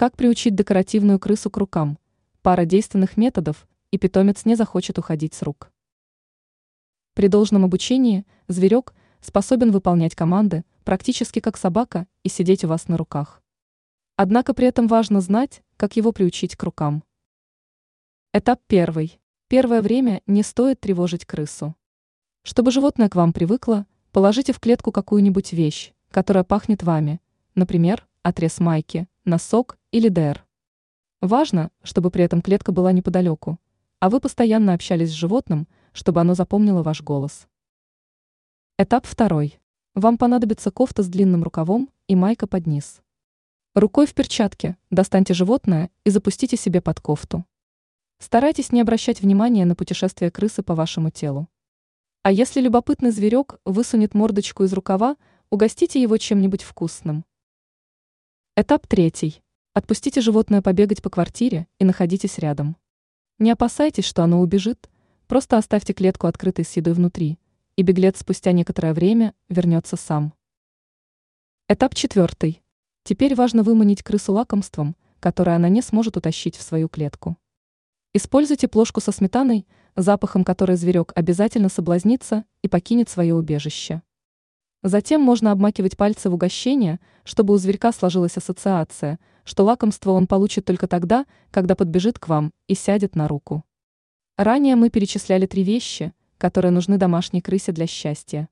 Как приучить декоративную крысу к рукам? Пара действенных методов, и питомец не захочет уходить с рук. При должном обучении зверек способен выполнять команды практически как собака и сидеть у вас на руках. Однако при этом важно знать, как его приучить к рукам. Этап первый. Первое время не стоит тревожить крысу. Чтобы животное к вам привыкло, положите в клетку какую-нибудь вещь, которая пахнет вами, например, отрез майки, носок или ДР. Важно, чтобы при этом клетка была неподалеку, а вы постоянно общались с животным, чтобы оно запомнило ваш голос. Этап второй. Вам понадобится кофта с длинным рукавом и майка под низ. Рукой в перчатке достаньте животное и запустите себе под кофту. Старайтесь не обращать внимания на путешествие крысы по вашему телу. А если любопытный зверек высунет мордочку из рукава, угостите его чем-нибудь вкусным. Этап третий. Отпустите животное побегать по квартире и находитесь рядом. Не опасайтесь, что оно убежит, просто оставьте клетку открытой с едой внутри, и беглец спустя некоторое время вернется сам. Этап четвертый. Теперь важно выманить крысу лакомством, которое она не сможет утащить в свою клетку. Используйте плошку со сметаной, запахом которой зверек обязательно соблазнится и покинет свое убежище. Затем можно обмакивать пальцы в угощение, чтобы у зверька сложилась ассоциация, что лакомство он получит только тогда, когда подбежит к вам и сядет на руку. Ранее мы перечисляли три вещи, которые нужны домашней крысе для счастья.